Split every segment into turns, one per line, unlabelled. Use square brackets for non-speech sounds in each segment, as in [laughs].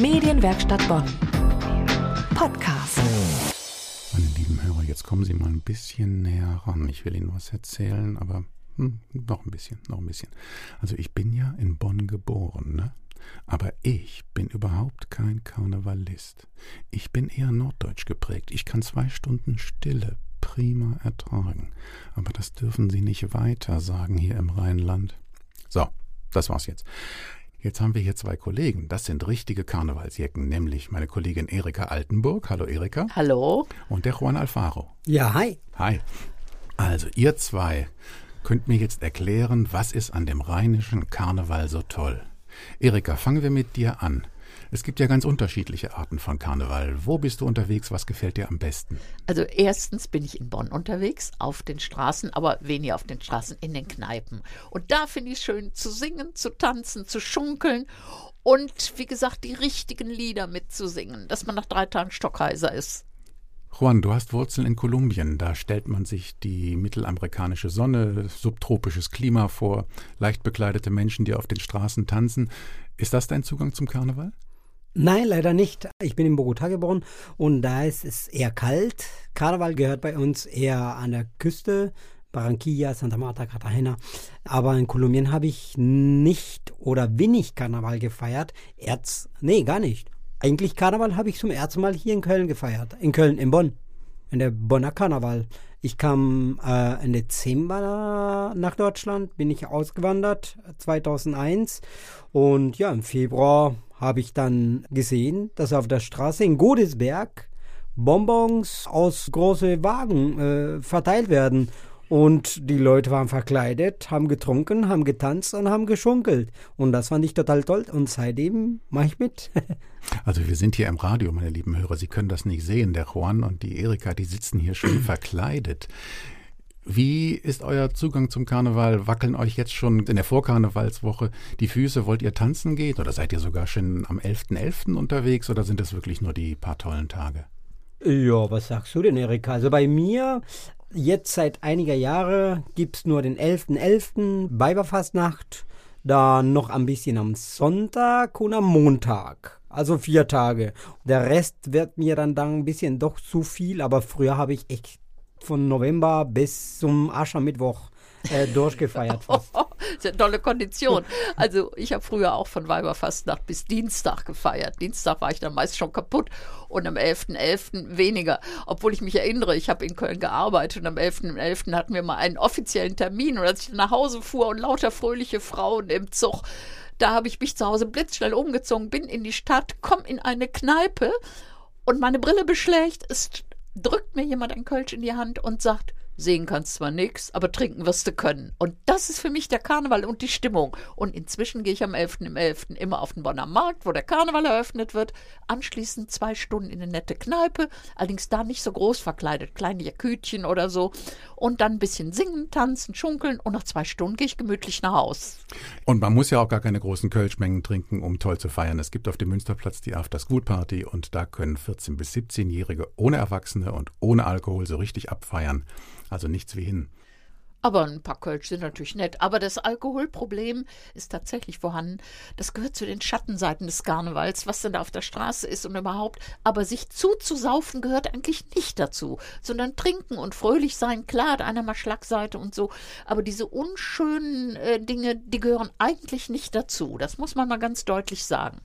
Medienwerkstatt Bonn. Podcast.
Meine lieben Hörer, jetzt kommen Sie mal ein bisschen näher ran. Ich will Ihnen was erzählen, aber hm, noch ein bisschen, noch ein bisschen. Also ich bin ja in Bonn geboren, ne? Aber ich bin überhaupt kein Karnevalist. Ich bin eher norddeutsch geprägt. Ich kann zwei Stunden Stille prima ertragen. Aber das dürfen Sie nicht weiter sagen hier im Rheinland. So, das war's jetzt. Jetzt haben wir hier zwei Kollegen. Das sind richtige Karnevalsjecken, nämlich meine Kollegin Erika Altenburg. Hallo Erika.
Hallo.
Und der Juan Alfaro.
Ja, hi.
Hi. Also ihr zwei könnt mir jetzt erklären, was ist an dem rheinischen Karneval so toll? Erika, fangen wir mit dir an. Es gibt ja ganz unterschiedliche Arten von Karneval. Wo bist du unterwegs? Was gefällt dir am besten?
Also erstens bin ich in Bonn unterwegs, auf den Straßen, aber weniger auf den Straßen, in den Kneipen. Und da finde ich es schön zu singen, zu tanzen, zu schunkeln und wie gesagt die richtigen Lieder mitzusingen, dass man nach drei Tagen stockheiser ist.
Juan, du hast Wurzeln in Kolumbien. Da stellt man sich die mittelamerikanische Sonne, subtropisches Klima vor, leicht bekleidete Menschen, die auf den Straßen tanzen. Ist das dein Zugang zum Karneval?
Nein, leider nicht. Ich bin in Bogotá geboren und da ist es eher kalt. Karneval gehört bei uns eher an der Küste, Barranquilla, Santa Marta, Cartagena. Aber in Kolumbien habe ich nicht oder wenig Karneval gefeiert. Erz, nee, gar nicht. Eigentlich Karneval habe ich zum ersten Mal hier in Köln gefeiert. In Köln, in Bonn. In der Bonner Karneval. Ich kam äh, im Dezember nach Deutschland, bin ich ausgewandert, 2001. Und ja, im Februar habe ich dann gesehen, dass auf der Straße in Godesberg Bonbons aus großen Wagen äh, verteilt werden. Und die Leute waren verkleidet, haben getrunken, haben getanzt und haben geschunkelt. Und das fand ich total toll. Und seitdem mache ich mit. [laughs]
also wir sind hier im Radio, meine lieben Hörer. Sie können das nicht sehen. Der Juan und die Erika, die sitzen hier schon [clears throat] verkleidet. Wie ist euer Zugang zum Karneval? Wackeln euch jetzt schon in der Vorkarnevalswoche die Füße? Wollt ihr tanzen gehen? Oder seid ihr sogar schon am 11.11. .11. unterwegs? Oder sind das wirklich nur die paar tollen Tage?
Ja, was sagst du denn, Erika? Also bei mir, jetzt seit einiger Jahren, gibt es nur den 11.11. .11. Weiberfastnacht. Dann noch ein bisschen am Sonntag und am Montag. Also vier Tage. Der Rest wird mir dann, dann ein bisschen doch zu viel, aber früher habe ich echt von November bis zum Aschermittwoch äh, [laughs] durchgefeiert fast. [laughs]
das ist eine tolle Kondition. Also ich habe früher auch von Weiberfastnacht bis Dienstag gefeiert. Dienstag war ich dann meist schon kaputt und am 11.11. .11. weniger. Obwohl ich mich erinnere, ich habe in Köln gearbeitet und am 11.11. .11. hatten wir mal einen offiziellen Termin und als ich nach Hause fuhr und lauter fröhliche Frauen im Zug, da habe ich mich zu Hause blitzschnell umgezogen, bin in die Stadt, komme in eine Kneipe und meine Brille beschlägt, ist drückt mir jemand ein Kölsch in die Hand und sagt, Sehen kannst zwar nichts, aber trinken wirst du können. Und das ist für mich der Karneval und die Stimmung. Und inzwischen gehe ich am 11. im 11. immer auf den Bonner Markt, wo der Karneval eröffnet wird. Anschließend zwei Stunden in eine nette Kneipe, allerdings da nicht so groß verkleidet, kleine Jakütchen oder so. Und dann ein bisschen singen, tanzen, schunkeln und nach zwei Stunden gehe ich gemütlich nach Haus.
Und man muss ja auch gar keine großen Kölschmengen trinken, um toll zu feiern. Es gibt auf dem Münsterplatz die After School Party und da können 14- bis 17-Jährige ohne Erwachsene und ohne Alkohol so richtig abfeiern. Also nichts wie hin.
Aber ein paar Kölsch sind natürlich nett. Aber das Alkoholproblem ist tatsächlich vorhanden. Das gehört zu den Schattenseiten des Karnevals, was denn da auf der Straße ist und überhaupt. Aber sich zuzusaufen gehört eigentlich nicht dazu, sondern trinken und fröhlich sein. Klar, hat einer mal Schlagseite und so. Aber diese unschönen äh, Dinge, die gehören eigentlich nicht dazu. Das muss man mal ganz deutlich sagen.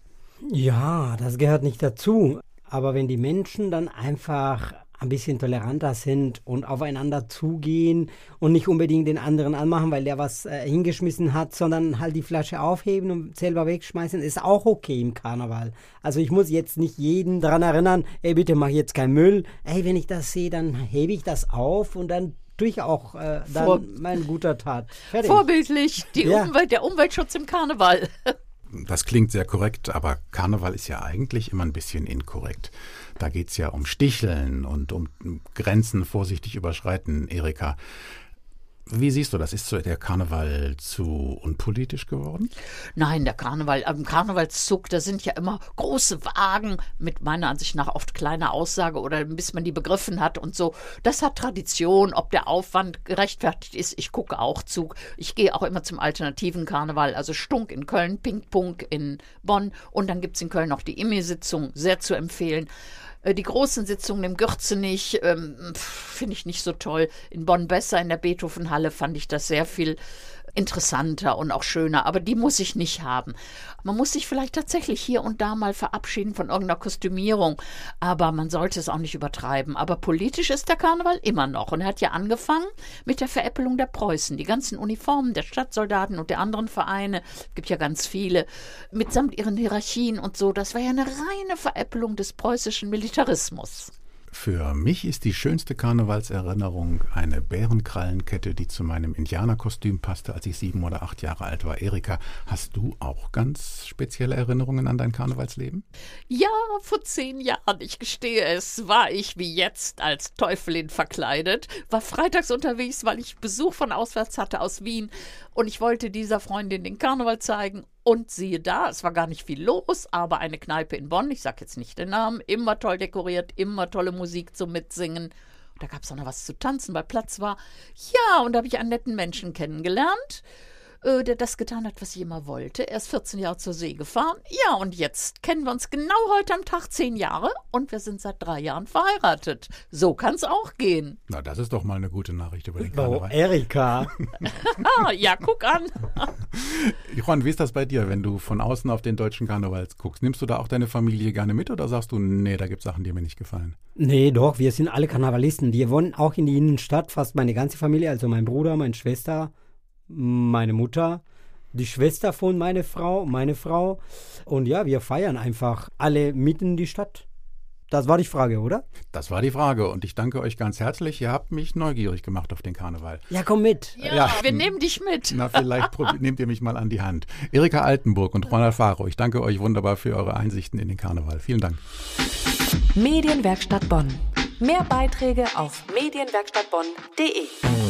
Ja, das gehört nicht dazu. Aber wenn die Menschen dann einfach ein bisschen toleranter sind und aufeinander zugehen und nicht unbedingt den anderen anmachen, weil der was äh, hingeschmissen hat, sondern halt die Flasche aufheben und selber wegschmeißen, ist auch okay im Karneval. Also ich muss jetzt nicht jeden daran erinnern, ey, bitte mach jetzt keinen Müll. Ey, wenn ich das sehe, dann hebe ich das auf und dann tue ich auch äh, dann Vor mein guter Tat.
Fertig. Vorbildlich, die ja. Umwelt, der Umweltschutz im Karneval.
Das klingt sehr korrekt, aber Karneval ist ja eigentlich immer ein bisschen inkorrekt. Da geht es ja um Sticheln und um Grenzen vorsichtig überschreiten, Erika. Wie siehst du das? Ist so der Karneval zu unpolitisch geworden?
Nein, der Karneval, am Karnevalszug, da sind ja immer große Wagen mit meiner Ansicht nach oft kleiner Aussage oder bis man die begriffen hat und so. Das hat Tradition, ob der Aufwand gerechtfertigt ist. Ich gucke auch Zug. Ich gehe auch immer zum alternativen Karneval, also Stunk in Köln, Ping-Pong in Bonn und dann gibt es in Köln noch die Immi-Sitzung, sehr zu empfehlen. Äh, die großen Sitzungen im Gürzenich ähm, finde ich nicht so toll. In Bonn besser, in der Beethovenhalle fand ich das sehr viel interessanter und auch schöner, aber die muss ich nicht haben. Man muss sich vielleicht tatsächlich hier und da mal verabschieden von irgendeiner Kostümierung, aber man sollte es auch nicht übertreiben. Aber politisch ist der Karneval immer noch und er hat ja angefangen mit der Veräppelung der Preußen. Die ganzen Uniformen der Stadtsoldaten und der anderen Vereine, gibt ja ganz viele, mitsamt ihren Hierarchien und so, das war ja eine reine Veräppelung des preußischen Militarismus.
Für mich ist die schönste Karnevalserinnerung eine Bärenkrallenkette, die zu meinem Indianerkostüm passte, als ich sieben oder acht Jahre alt war. Erika, hast du auch ganz spezielle Erinnerungen an dein Karnevalsleben?
Ja, vor zehn Jahren, ich gestehe es, war ich wie jetzt als Teufelin verkleidet, war freitags unterwegs, weil ich Besuch von auswärts hatte aus Wien und ich wollte dieser Freundin den Karneval zeigen und siehe da, es war gar nicht viel los, aber eine Kneipe in Bonn, ich sage jetzt nicht den Namen, immer toll dekoriert, immer tolle Musik zum Mitsingen. Da gab es auch noch was zu tanzen, weil Platz war. Ja, und da habe ich einen netten Menschen kennengelernt äh, der das getan hat, was ich immer wollte. Er ist 14 Jahre zur See gefahren. Ja, und jetzt kennen wir uns genau heute am Tag zehn Jahre und wir sind seit drei Jahren verheiratet. So kann es auch gehen.
Na, das ist doch mal eine gute Nachricht über den
Oh,
Karneval.
Erika.
ah, ja, guck an. [laughs]
Juan, wie ist das bei dir, wenn du von außen auf den deutschen Karneval guckst? Nimmst du da auch deine Familie gerne mit oder sagst du, nee, da gibt es Sachen, die mir nicht gefallen?
Nee, doch, wir sind alle Karnevalisten. Wir wohnen auch in die Innenstadt, fast meine ganze Familie, also mein Bruder, meine Schwester, meine Mutter, die Schwester von meiner Frau, meine Frau. Und ja, wir feiern einfach alle mitten in die Stadt. Das war die Frage, oder?
Das war die Frage und ich danke euch ganz herzlich. Ihr habt mich neugierig gemacht auf den Karneval.
Ja, komm mit.
Ja,
Ja.
wir nehmen dich mit.
Na, vielleicht [laughs] nehmt ihr mich mal an die Hand. Erika Altenburg und Ronald Faro, ich danke euch wunderbar für eure Einsichten in den Karneval. Vielen Dank.
Medienwerkstatt Bonn. Mehr Beiträge auf medienwerkstattbonn.de.